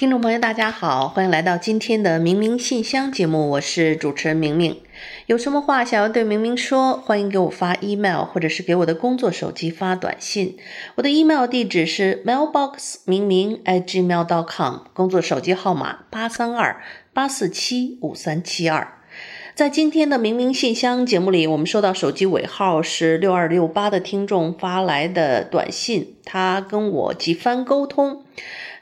听众朋友，大家好，欢迎来到今天的明明信箱节目，我是主持人明明。有什么话想要对明明说，欢迎给我发 email，或者是给我的工作手机发短信。我的 email 地址是 mailbox 明明 at @gmail.com，工作手机号码八三二八四七五三七二。在今天的明明信箱节目里，我们收到手机尾号是六二六八的听众发来的短信，他跟我几番沟通。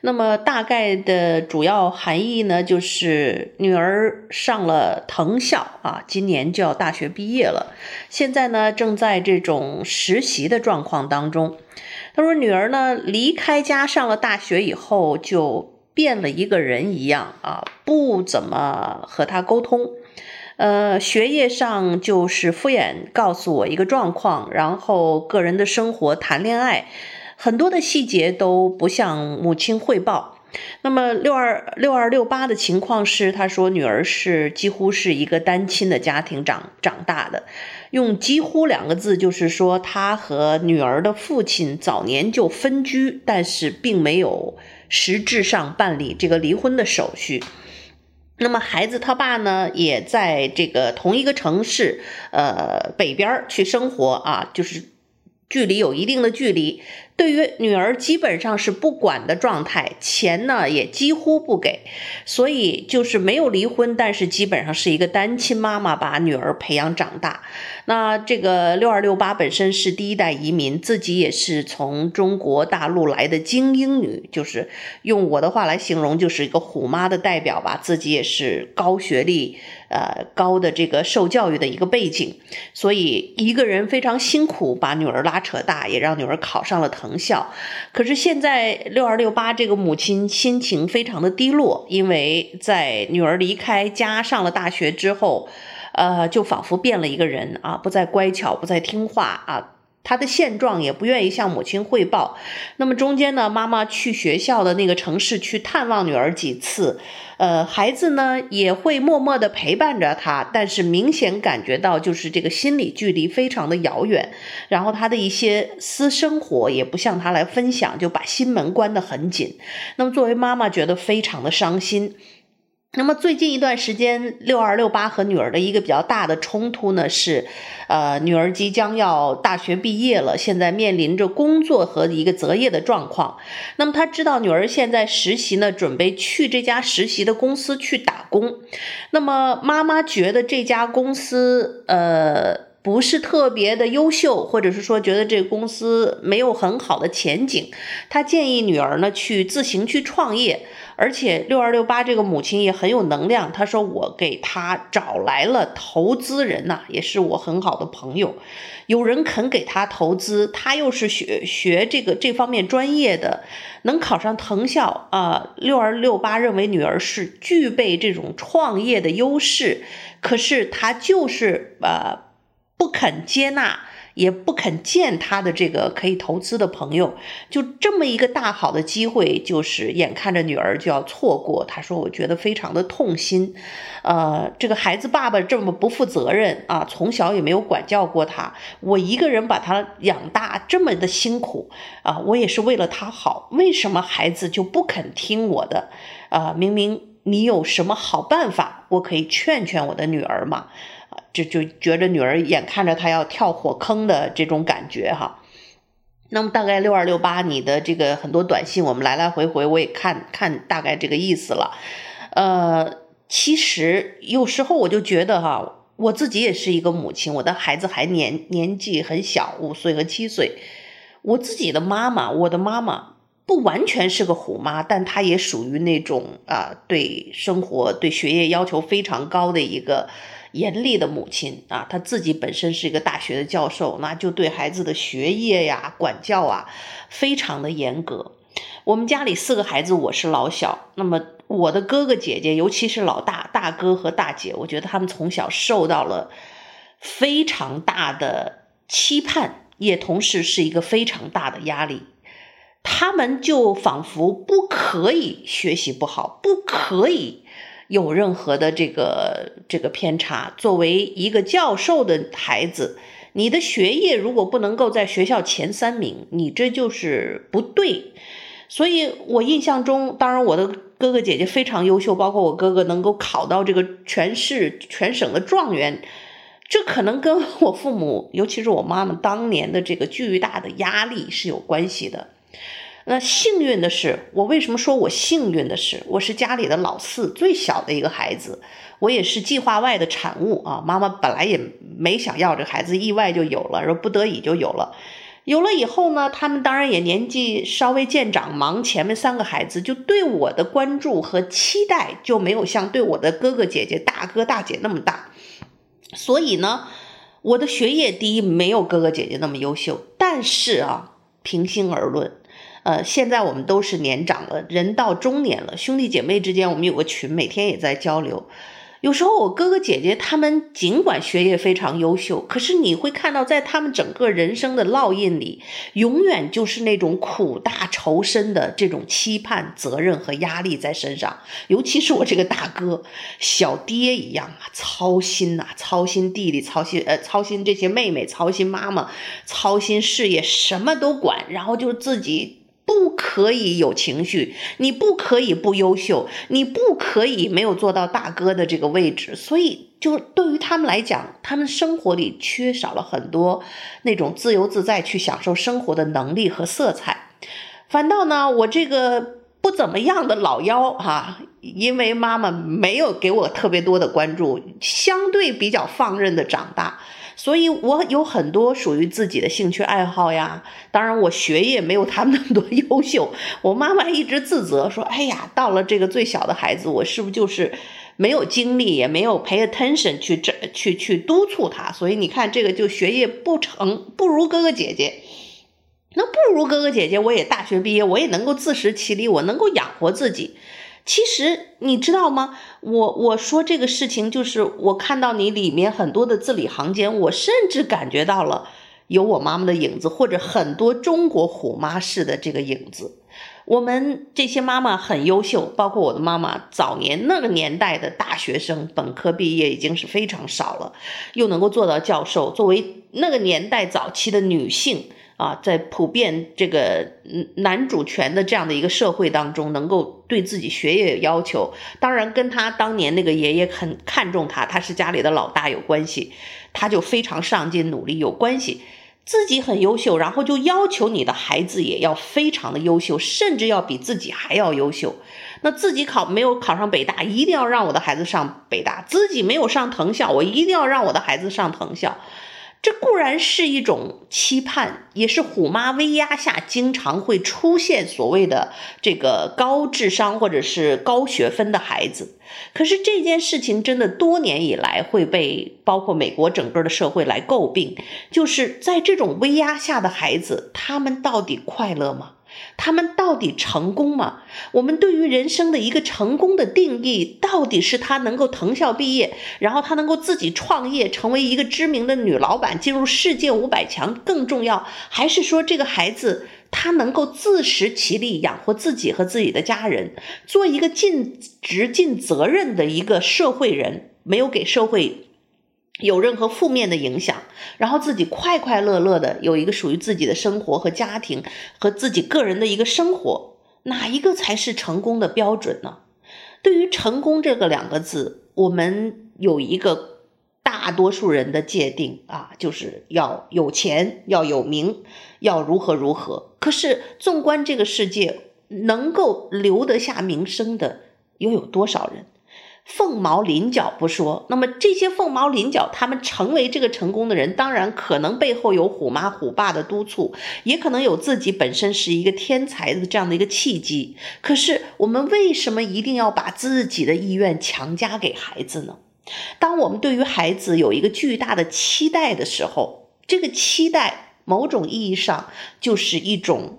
那么大概的主要含义呢，就是女儿上了藤校啊，今年就要大学毕业了，现在呢正在这种实习的状况当中。他说女儿呢离开家上了大学以后，就变了一个人一样啊，不怎么和他沟通，呃，学业上就是敷衍告诉我一个状况，然后个人的生活谈恋爱。很多的细节都不向母亲汇报。那么六二六二六八的情况是，他说女儿是几乎是一个单亲的家庭长长大的。用“几乎”两个字，就是说他和女儿的父亲早年就分居，但是并没有实质上办理这个离婚的手续。那么孩子他爸呢，也在这个同一个城市，呃，北边去生活啊，就是距离有一定的距离。对于女儿基本上是不管的状态，钱呢也几乎不给，所以就是没有离婚，但是基本上是一个单亲妈妈把女儿培养长大。那这个六二六八本身是第一代移民，自己也是从中国大陆来的精英女，就是用我的话来形容，就是一个虎妈的代表吧。自己也是高学历，呃，高的这个受教育的一个背景，所以一个人非常辛苦把女儿拉扯大，也让女儿考上了藤。校，可是现在六二六八这个母亲心情非常的低落，因为在女儿离开家上了大学之后，呃，就仿佛变了一个人啊，不再乖巧，不再听话啊。他的现状也不愿意向母亲汇报。那么中间呢，妈妈去学校的那个城市去探望女儿几次，呃，孩子呢也会默默地陪伴着他，但是明显感觉到就是这个心理距离非常的遥远。然后他的一些私生活也不向他来分享，就把心门关得很紧。那么作为妈妈，觉得非常的伤心。那么最近一段时间，六二六八和女儿的一个比较大的冲突呢，是，呃，女儿即将要大学毕业了，现在面临着工作和一个择业的状况。那么她知道女儿现在实习呢，准备去这家实习的公司去打工。那么妈妈觉得这家公司，呃。不是特别的优秀，或者是说觉得这个公司没有很好的前景，他建议女儿呢去自行去创业，而且六二六八这个母亲也很有能量，她说我给他找来了投资人呐、也是我很好的朋友，有人肯给他投资，他又是学学这个这方面专业的，能考上藤校啊，六二六八认为女儿是具备这种创业的优势，可是他就是呃。不肯接纳，也不肯见他的这个可以投资的朋友，就这么一个大好的机会，就是眼看着女儿就要错过。他说：“我觉得非常的痛心，呃，这个孩子爸爸这么不负责任啊，从小也没有管教过他，我一个人把他养大，这么的辛苦啊，我也是为了他好，为什么孩子就不肯听我的？啊，明明你有什么好办法，我可以劝劝我的女儿嘛。”就就觉着女儿眼看着她要跳火坑的这种感觉哈，那么大概六二六八，你的这个很多短信我们来来回回我也看看大概这个意思了，呃，其实有时候我就觉得哈，我自己也是一个母亲，我的孩子还年年纪很小，五岁和七岁，我自己的妈妈，我的妈妈不完全是个虎妈，但她也属于那种啊，对生活、对学业要求非常高的一个严厉的母亲啊。她自己本身是一个大学的教授，那就对孩子的学业呀、管教啊，非常的严格。我们家里四个孩子，我是老小，那么我的哥哥姐姐，尤其是老大、大哥和大姐，我觉得他们从小受到了非常大的期盼，也同时是一个非常大的压力。他们就仿佛不可以学习不好，不可以有任何的这个这个偏差。作为一个教授的孩子，你的学业如果不能够在学校前三名，你这就是不对。所以我印象中，当然我的哥哥姐姐非常优秀，包括我哥哥能够考到这个全市全省的状元，这可能跟我父母，尤其是我妈妈当年的这个巨大的压力是有关系的。那幸运的是，我为什么说我幸运的是，我是家里的老四，最小的一个孩子，我也是计划外的产物啊。妈妈本来也没想要这孩子，意外就有了，说不得已就有了。有了以后呢，他们当然也年纪稍微渐长，忙前面三个孩子，就对我的关注和期待就没有像对我的哥哥姐姐、大哥大姐那么大。所以呢，我的学业第一没有哥哥姐姐那么优秀，但是啊，平心而论。呃，现在我们都是年长了，人到中年了，兄弟姐妹之间，我们有个群，每天也在交流。有时候我哥哥姐姐他们尽管学业非常优秀，可是你会看到，在他们整个人生的烙印里，永远就是那种苦大仇深的这种期盼、责任和压力在身上。尤其是我这个大哥，小爹一样啊，操心呐、操心弟弟，操心呃，操心这些妹妹，操心妈妈，操心事业，什么都管，然后就自己。不可以有情绪，你不可以不优秀，你不可以没有做到大哥的这个位置。所以，就对于他们来讲，他们生活里缺少了很多那种自由自在去享受生活的能力和色彩。反倒呢，我这个不怎么样的老幺哈，因为妈妈没有给我特别多的关注，相对比较放任的长大。所以，我有很多属于自己的兴趣爱好呀。当然，我学业没有他们那么多优秀。我妈妈一直自责说：“哎呀，到了这个最小的孩子，我是不是就是没有精力，也没有 pay attention 去这去去督促他？所以你看，这个就学业不成，不如哥哥姐姐。那不如哥哥姐姐，我也大学毕业，我也能够自食其力，我能够养活自己。”其实你知道吗？我我说这个事情，就是我看到你里面很多的字里行间，我甚至感觉到了有我妈妈的影子，或者很多中国虎妈式的这个影子。我们这些妈妈很优秀，包括我的妈妈，早年那个年代的大学生，本科毕业已经是非常少了，又能够做到教授，作为那个年代早期的女性。啊，在普遍这个男主权的这样的一个社会当中，能够对自己学业有要求，当然跟他当年那个爷爷很看重他，他是家里的老大有关系，他就非常上进努力有关系，自己很优秀，然后就要求你的孩子也要非常的优秀，甚至要比自己还要优秀。那自己考没有考上北大，一定要让我的孩子上北大；自己没有上藤校，我一定要让我的孩子上藤校。这固然是一种期盼，也是虎妈威压下经常会出现所谓的这个高智商或者是高学分的孩子。可是这件事情真的多年以来会被包括美国整个的社会来诟病，就是在这种威压下的孩子，他们到底快乐吗？他们到底成功吗？我们对于人生的一个成功的定义，到底是他能够藤校毕业，然后他能够自己创业，成为一个知名的女老板，进入世界五百强更重要，还是说这个孩子他能够自食其力，养活自己和自己的家人，做一个尽职尽责任的一个社会人，没有给社会有任何负面的影响，然后自己快快乐乐的有一个属于自己的生活和家庭和自己个人的一个生活，哪一个才是成功的标准呢？对于成功这个两个字，我们有一个大多数人的界定啊，就是要有钱，要有名，要如何如何。可是纵观这个世界，能够留得下名声的又有多少人？凤毛麟角不说，那么这些凤毛麟角，他们成为这个成功的人，当然可能背后有虎妈虎爸的督促，也可能有自己本身是一个天才的这样的一个契机。可是我们为什么一定要把自己的意愿强加给孩子呢？当我们对于孩子有一个巨大的期待的时候，这个期待某种意义上就是一种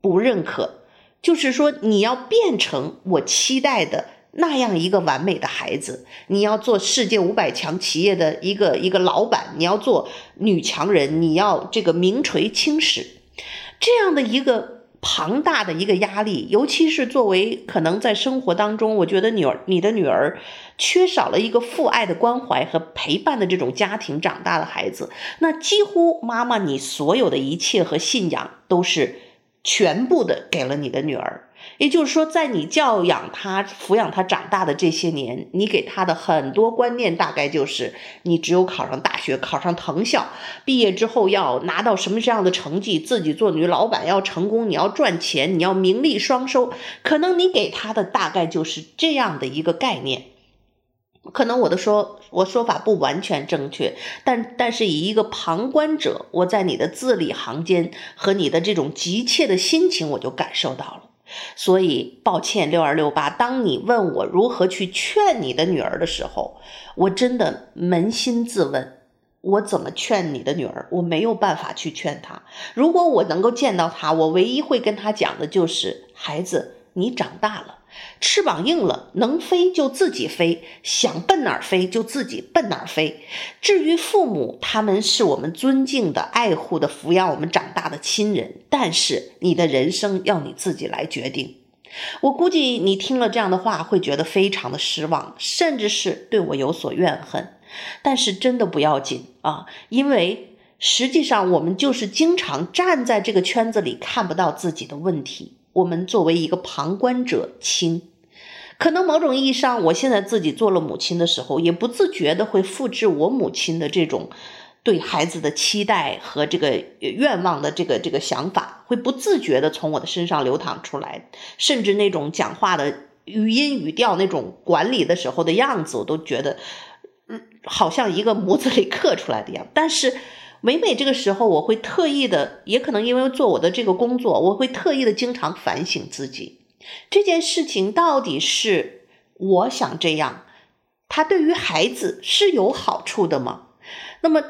不认可，就是说你要变成我期待的。那样一个完美的孩子，你要做世界五百强企业的一个一个老板，你要做女强人，你要这个名垂青史，这样的一个庞大的一个压力，尤其是作为可能在生活当中，我觉得女儿你的女儿缺少了一个父爱的关怀和陪伴的这种家庭长大的孩子，那几乎妈妈你所有的一切和信仰都是全部的给了你的女儿。也就是说，在你教养他、抚养他长大的这些年，你给他的很多观念，大概就是你只有考上大学、考上藤校，毕业之后要拿到什么这样的成绩，自己做女老板要成功，你要赚钱，你要名利双收。可能你给他的大概就是这样的一个概念。可能我的说我说法不完全正确，但但是以一个旁观者，我在你的字里行间和你的这种急切的心情，我就感受到了。所以，抱歉，六二六八，当你问我如何去劝你的女儿的时候，我真的扪心自问，我怎么劝你的女儿？我没有办法去劝她。如果我能够见到她，我唯一会跟她讲的就是：孩子，你长大了。翅膀硬了，能飞就自己飞，想奔哪儿飞就自己奔哪儿飞。至于父母，他们是我们尊敬的、爱护的、抚养我们长大的亲人，但是你的人生要你自己来决定。我估计你听了这样的话，会觉得非常的失望，甚至是对我有所怨恨。但是真的不要紧啊，因为实际上我们就是经常站在这个圈子里，看不到自己的问题。我们作为一个旁观者清，可能某种意义上，我现在自己做了母亲的时候，也不自觉的会复制我母亲的这种对孩子的期待和这个愿望的这个这个想法，会不自觉的从我的身上流淌出来，甚至那种讲话的语音语调，那种管理的时候的样子，我都觉得，嗯，好像一个模子里刻出来的样，但是。每每这个时候，我会特意的，也可能因为做我的这个工作，我会特意的经常反省自己，这件事情到底是我想这样，他对于孩子是有好处的吗？那么，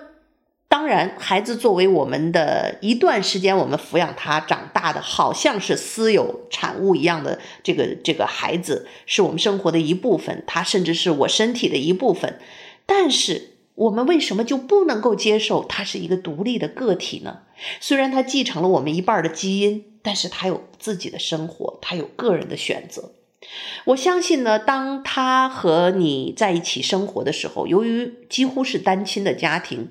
当然，孩子作为我们的一段时间，我们抚养他长大的，好像是私有产物一样的这个这个孩子，是我们生活的一部分，他甚至是我身体的一部分，但是。我们为什么就不能够接受他是一个独立的个体呢？虽然他继承了我们一半的基因，但是他有自己的生活，他有个人的选择。我相信呢，当他和你在一起生活的时候，由于几乎是单亲的家庭。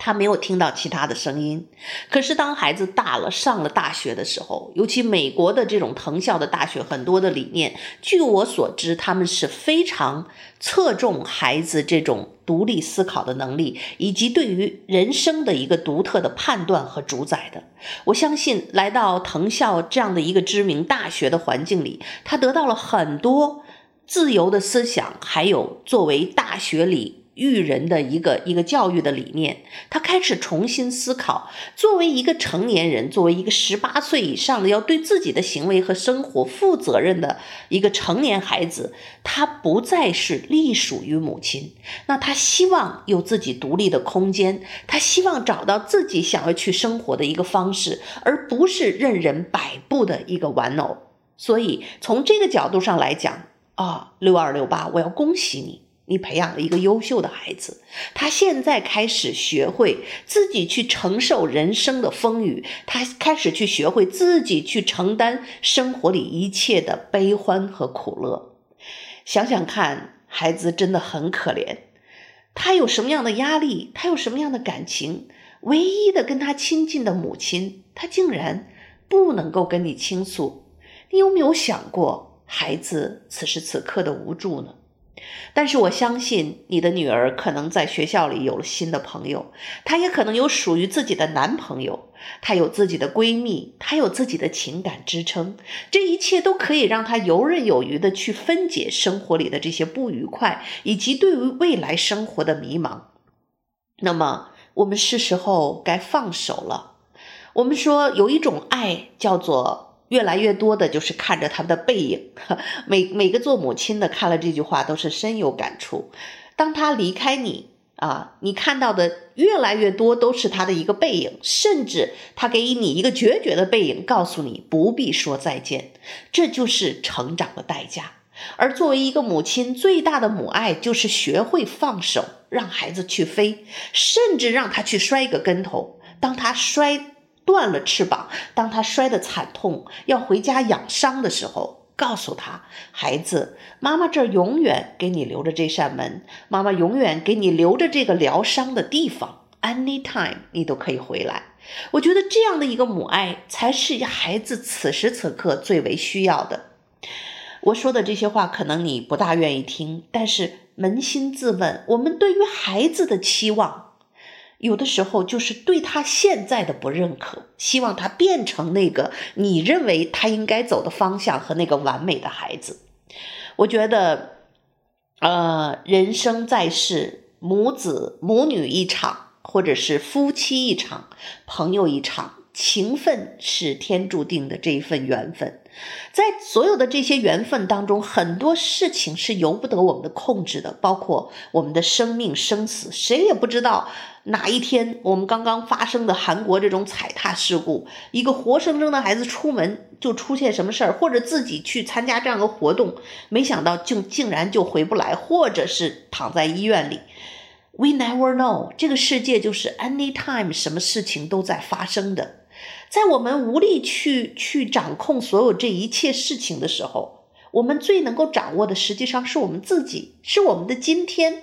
他没有听到其他的声音，可是当孩子大了，上了大学的时候，尤其美国的这种藤校的大学，很多的理念，据我所知，他们是非常侧重孩子这种独立思考的能力，以及对于人生的一个独特的判断和主宰的。我相信，来到藤校这样的一个知名大学的环境里，他得到了很多自由的思想，还有作为大学里。育人的一个一个教育的理念，他开始重新思考。作为一个成年人，作为一个十八岁以上的要对自己的行为和生活负责任的一个成年孩子，他不再是隶属于母亲。那他希望有自己独立的空间，他希望找到自己想要去生活的一个方式，而不是任人摆布的一个玩偶。所以从这个角度上来讲，啊，六二六八，我要恭喜你。你培养了一个优秀的孩子，他现在开始学会自己去承受人生的风雨，他开始去学会自己去承担生活里一切的悲欢和苦乐。想想看，孩子真的很可怜，他有什么样的压力？他有什么样的感情？唯一的跟他亲近的母亲，他竟然不能够跟你倾诉。你有没有想过孩子此时此刻的无助呢？但是我相信你的女儿可能在学校里有了新的朋友，她也可能有属于自己的男朋友。她有自己的闺蜜，她有自己的情感支撑，这一切都可以让她游刃有余地去分解生活里的这些不愉快，以及对于未来生活的迷茫。那么，我们是时候该放手了。我们说有一种爱叫做越来越多的，就是看着他们的背影。每每个做母亲的看了这句话都是深有感触。当他离开你啊，你看到的越来越多都是他的一个背影，甚至他给你一个决绝的背影，告诉你不必说再见。这就是成长的代价。而作为一个母亲，最大的母爱就是学会放手，让孩子去飞，甚至让他去摔个跟头。当他摔断了翅膀，当他摔得惨痛，要回家养伤的时候，告诉他：“孩子，妈妈这儿永远给你留着这扇门，妈妈永远给你留着这个疗伤的地方，anytime 你都可以回来。”我觉得这样的一个母爱，才是孩子此时此刻最为需要的。我说的这些话，可能你不大愿意听，但是扪心自问，我们对于孩子的期望。有的时候就是对他现在的不认可，希望他变成那个你认为他应该走的方向和那个完美的孩子。我觉得，呃，人生在世，母子母女一场，或者是夫妻一场，朋友一场。情分是天注定的这一份缘分，在所有的这些缘分当中，很多事情是由不得我们的控制的，包括我们的生命生死，谁也不知道哪一天我们刚刚发生的韩国这种踩踏事故，一个活生生的孩子出门就出现什么事儿，或者自己去参加这样的活动，没想到竟竟然就回不来，或者是躺在医院里。We never know，这个世界就是 anytime，什么事情都在发生的。在我们无力去去掌控所有这一切事情的时候，我们最能够掌握的，实际上是我们自己，是我们的今天。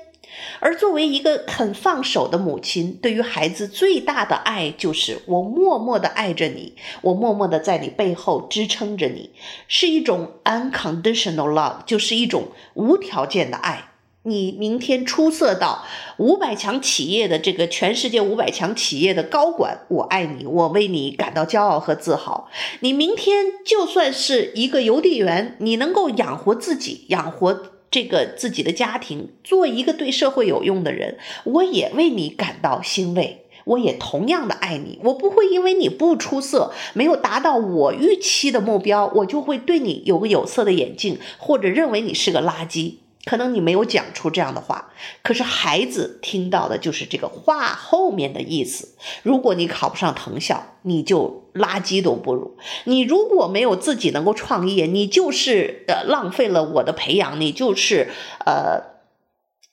而作为一个肯放手的母亲，对于孩子最大的爱，就是我默默的爱着你，我默默的在你背后支撑着你，是一种 unconditional love，就是一种无条件的爱。你明天出色到五百强企业的这个全世界五百强企业的高管，我爱你，我为你感到骄傲和自豪。你明天就算是一个邮递员，你能够养活自己，养活这个自己的家庭，做一个对社会有用的人，我也为你感到欣慰，我也同样的爱你。我不会因为你不出色，没有达到我预期的目标，我就会对你有个有色的眼镜，或者认为你是个垃圾。可能你没有讲出这样的话，可是孩子听到的就是这个话后面的意思。如果你考不上藤校，你就垃圾都不如；你如果没有自己能够创业，你就是呃浪费了我的培养，你就是呃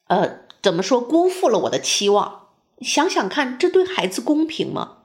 呃怎么说辜负了我的期望。想想看，这对孩子公平吗？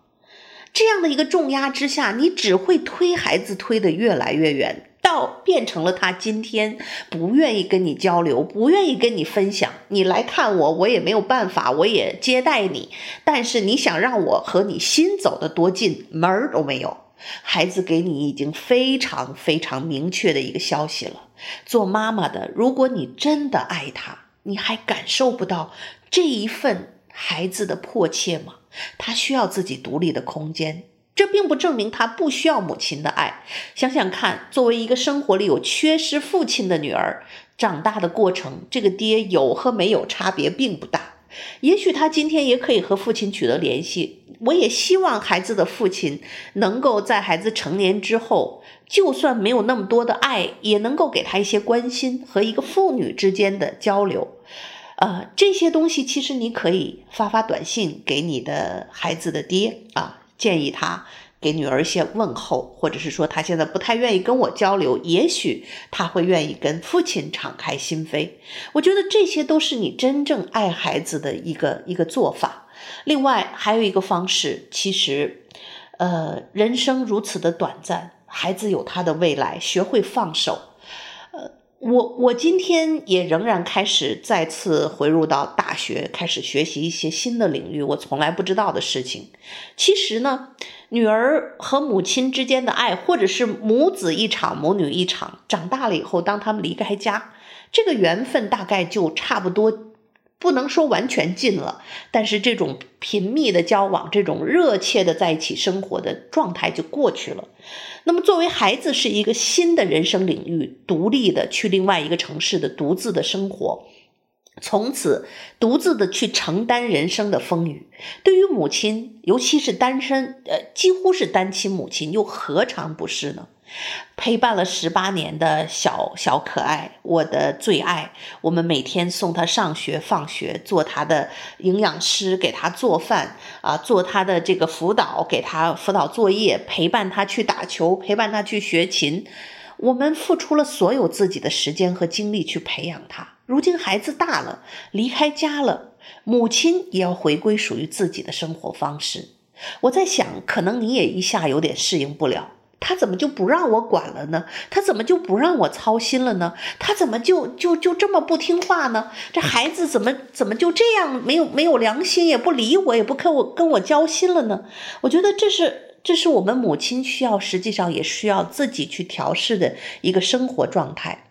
这样的一个重压之下，你只会推孩子推得越来越远。到变成了他今天不愿意跟你交流，不愿意跟你分享。你来看我，我也没有办法，我也接待你。但是你想让我和你心走得多近，门儿都没有。孩子给你已经非常非常明确的一个消息了。做妈妈的，如果你真的爱他，你还感受不到这一份孩子的迫切吗？他需要自己独立的空间。这并不证明他不需要母亲的爱。想想看，作为一个生活里有缺失父亲的女儿，长大的过程，这个爹有和没有差别并不大。也许他今天也可以和父亲取得联系。我也希望孩子的父亲能够在孩子成年之后，就算没有那么多的爱，也能够给他一些关心和一个父女之间的交流。呃，这些东西其实你可以发发短信给你的孩子的爹啊。建议他给女儿一些问候，或者是说他现在不太愿意跟我交流，也许他会愿意跟父亲敞开心扉。我觉得这些都是你真正爱孩子的一个一个做法。另外还有一个方式，其实，呃，人生如此的短暂，孩子有他的未来，学会放手。我我今天也仍然开始再次回入到大学，开始学习一些新的领域，我从来不知道的事情。其实呢，女儿和母亲之间的爱，或者是母子一场、母女一场，长大了以后，当他们离开家，这个缘分大概就差不多不能说完全近了，但是这种频密的交往，这种热切的在一起生活的状态就过去了。那么，作为孩子是一个新的人生领域，独立的去另外一个城市的独自的生活，从此独自的去承担人生的风雨。对于母亲，尤其是单身，呃，几乎是单亲母亲，又何尝不是呢？陪伴了十八年的小小可爱，我的最爱。我们每天送他上学、放学，做他的营养师，给他做饭啊，做他的这个辅导，给他辅导作业，陪伴他去打球，陪伴他去学琴。我们付出了所有自己的时间和精力去培养他。如今孩子大了，离开家了，母亲也要回归属于自己的生活方式。我在想，可能你也一下有点适应不了。他怎么就不让我管了呢？他怎么就不让我操心了呢？他怎么就就就这么不听话呢？这孩子怎么怎么就这样没有没有良心，也不理我，也不跟我跟我交心了呢？我觉得这是这是我们母亲需要，实际上也需要自己去调试的一个生活状态。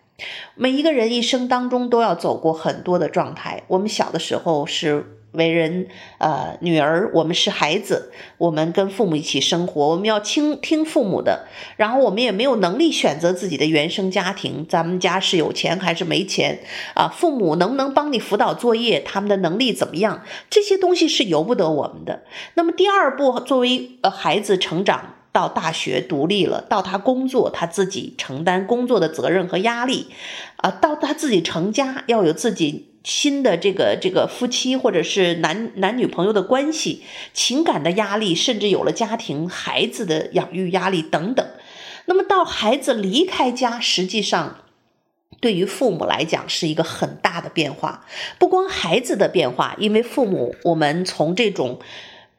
每一个人一生当中都要走过很多的状态。我们小的时候是。为人，呃，女儿，我们是孩子，我们跟父母一起生活，我们要听听父母的，然后我们也没有能力选择自己的原生家庭，咱们家是有钱还是没钱啊？父母能不能帮你辅导作业？他们的能力怎么样？这些东西是由不得我们的。那么第二步，作为呃孩子成长到大学独立了，到他工作，他自己承担工作的责任和压力，啊，到他自己成家，要有自己。新的这个这个夫妻或者是男男女朋友的关系，情感的压力，甚至有了家庭孩子的养育压力等等。那么到孩子离开家，实际上对于父母来讲是一个很大的变化。不光孩子的变化，因为父母，我们从这种。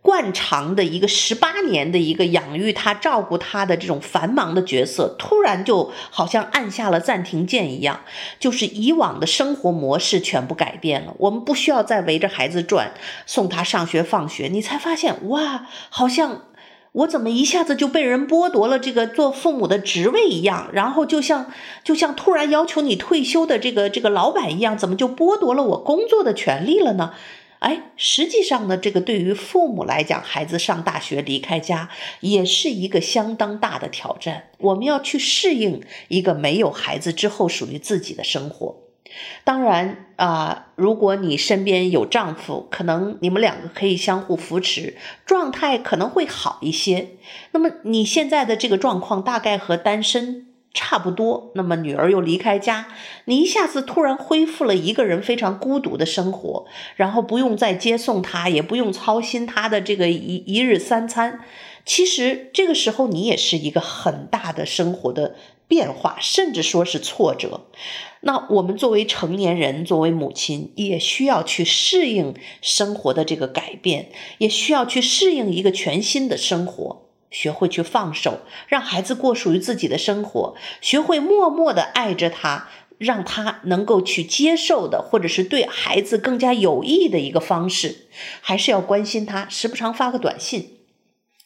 惯常的一个十八年的一个养育他、照顾他的这种繁忙的角色，突然就好像按下了暂停键一样，就是以往的生活模式全部改变了。我们不需要再围着孩子转，送他上学放学，你才发现哇，好像我怎么一下子就被人剥夺了这个做父母的职位一样，然后就像就像突然要求你退休的这个这个老板一样，怎么就剥夺了我工作的权利了呢？哎，实际上呢，这个对于父母来讲，孩子上大学离开家也是一个相当大的挑战。我们要去适应一个没有孩子之后属于自己的生活。当然啊，如果你身边有丈夫，可能你们两个可以相互扶持，状态可能会好一些。那么你现在的这个状况大概和单身。差不多，那么女儿又离开家，你一下子突然恢复了一个人非常孤独的生活，然后不用再接送她，也不用操心她的这个一一日三餐。其实这个时候你也是一个很大的生活的变化，甚至说是挫折。那我们作为成年人，作为母亲，也需要去适应生活的这个改变，也需要去适应一个全新的生活。学会去放手，让孩子过属于自己的生活；学会默默地爱着他，让他能够去接受的，或者是对孩子更加有益的一个方式，还是要关心他，时不常发个短信。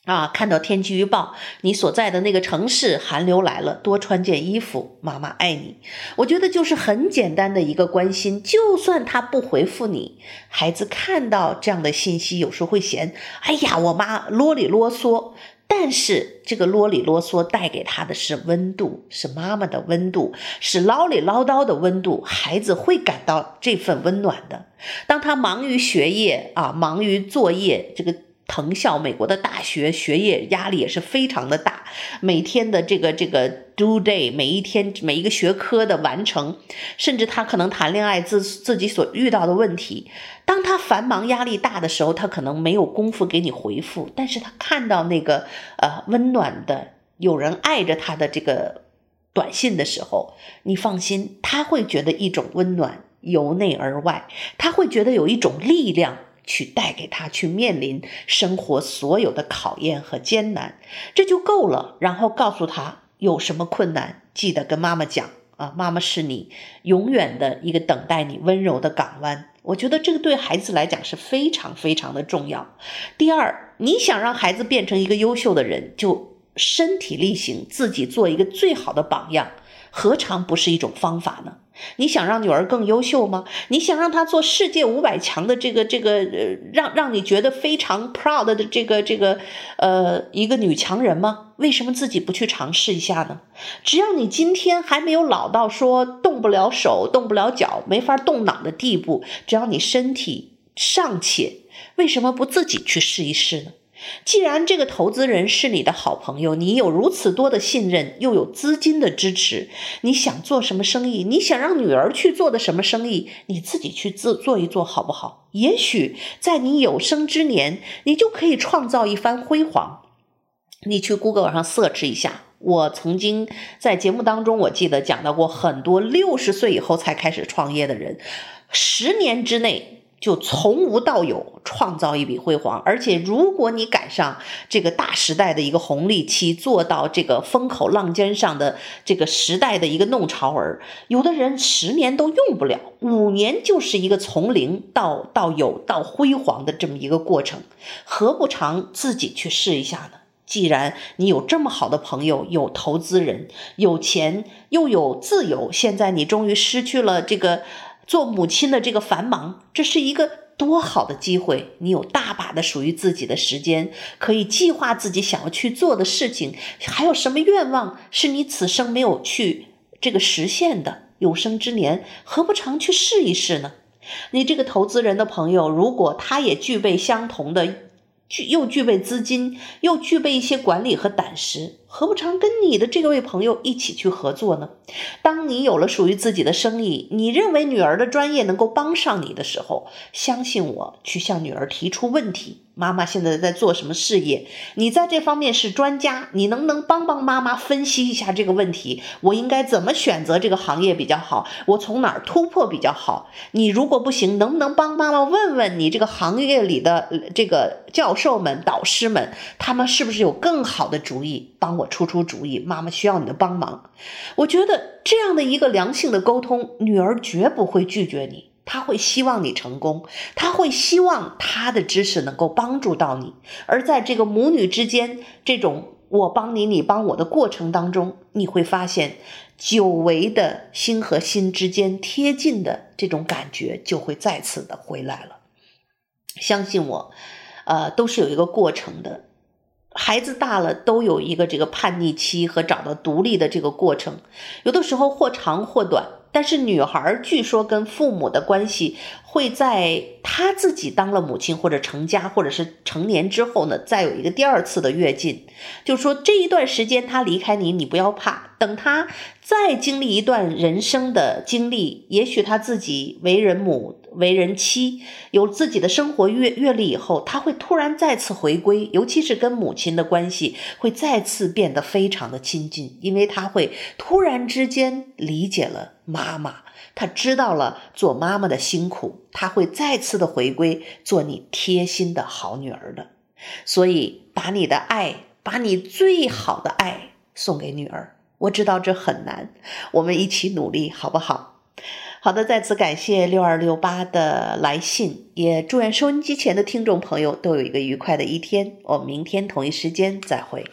啊，看到天气预报，你所在的那个城市寒流来了，多穿件衣服。妈妈爱你。我觉得就是很简单的一个关心，就算他不回复你，孩子看到这样的信息，有时候会嫌，哎呀，我妈啰里啰嗦。但是这个啰里啰嗦带给他的是温度，是妈妈的温度，是唠里唠叨的温度，孩子会感到这份温暖的。当他忙于学业啊，忙于作业，这个。藤校，美国的大学学业压力也是非常的大，每天的这个这个 due day，每一天每一个学科的完成，甚至他可能谈恋爱自自己所遇到的问题，当他繁忙压力大的时候，他可能没有功夫给你回复，但是他看到那个呃温暖的有人爱着他的这个短信的时候，你放心，他会觉得一种温暖由内而外，他会觉得有一种力量。去带给他去面临生活所有的考验和艰难，这就够了。然后告诉他有什么困难，记得跟妈妈讲啊，妈妈是你永远的一个等待你温柔的港湾。我觉得这个对孩子来讲是非常非常的重要。第二，你想让孩子变成一个优秀的人，就身体力行，自己做一个最好的榜样。何尝不是一种方法呢？你想让女儿更优秀吗？你想让她做世界五百强的这个这个呃，让让你觉得非常 proud 的这个这个呃一个女强人吗？为什么自己不去尝试一下呢？只要你今天还没有老到说动不了手、动不了脚、没法动脑的地步，只要你身体尚且，为什么不自己去试一试呢？既然这个投资人是你的好朋友，你有如此多的信任，又有资金的支持，你想做什么生意？你想让女儿去做的什么生意？你自己去做做一做好不好？也许在你有生之年，你就可以创造一番辉煌。你去 Google 上 search 一下，我曾经在节目当中，我记得讲到过很多六十岁以后才开始创业的人，十年之内。就从无到有，创造一笔辉煌。而且，如果你赶上这个大时代的一个红利期，做到这个风口浪尖上的这个时代的一个弄潮儿，有的人十年都用不了，五年就是一个从零到到有到辉煌的这么一个过程。何不常自己去试一下呢？既然你有这么好的朋友，有投资人，有钱又有自由，现在你终于失去了这个。做母亲的这个繁忙，这是一个多好的机会！你有大把的属于自己的时间，可以计划自己想要去做的事情。还有什么愿望是你此生没有去这个实现的？有生之年，何不常去试一试呢？你这个投资人的朋友，如果他也具备相同的，具又具备资金，又具备一些管理和胆识。何不常跟你的这位朋友一起去合作呢？当你有了属于自己的生意，你认为女儿的专业能够帮上你的时候，相信我，去向女儿提出问题。妈妈现在在做什么事业？你在这方面是专家，你能不能帮帮妈妈分析一下这个问题？我应该怎么选择这个行业比较好？我从哪儿突破比较好？你如果不行，能不能帮妈妈问问你这个行业里的这个教授们、导师们，他们是不是有更好的主意帮我？出出主意，妈妈需要你的帮忙。我觉得这样的一个良性的沟通，女儿绝不会拒绝你，他会希望你成功，他会希望他的知识能够帮助到你。而在这个母女之间这种我帮你，你帮我的过程当中，你会发现久违的心和心之间贴近的这种感觉就会再次的回来了。相信我，呃，都是有一个过程的。孩子大了，都有一个这个叛逆期和找到独立的这个过程，有的时候或长或短。但是女孩据说跟父母的关系会在她自己当了母亲或者成家或者是成年之后呢，再有一个第二次的跃进。就是说这一段时间她离开你，你不要怕，等她再经历一段人生的经历，也许她自己为人母。为人妻，有自己的生活阅阅历以后，她会突然再次回归，尤其是跟母亲的关系会再次变得非常的亲近，因为他会突然之间理解了妈妈，她知道了做妈妈的辛苦，她会再次的回归做你贴心的好女儿的。所以，把你的爱，把你最好的爱送给女儿。我知道这很难，我们一起努力，好不好？好的，再次感谢六二六八的来信，也祝愿收音机前的听众朋友都有一个愉快的一天。我们明天同一时间再会。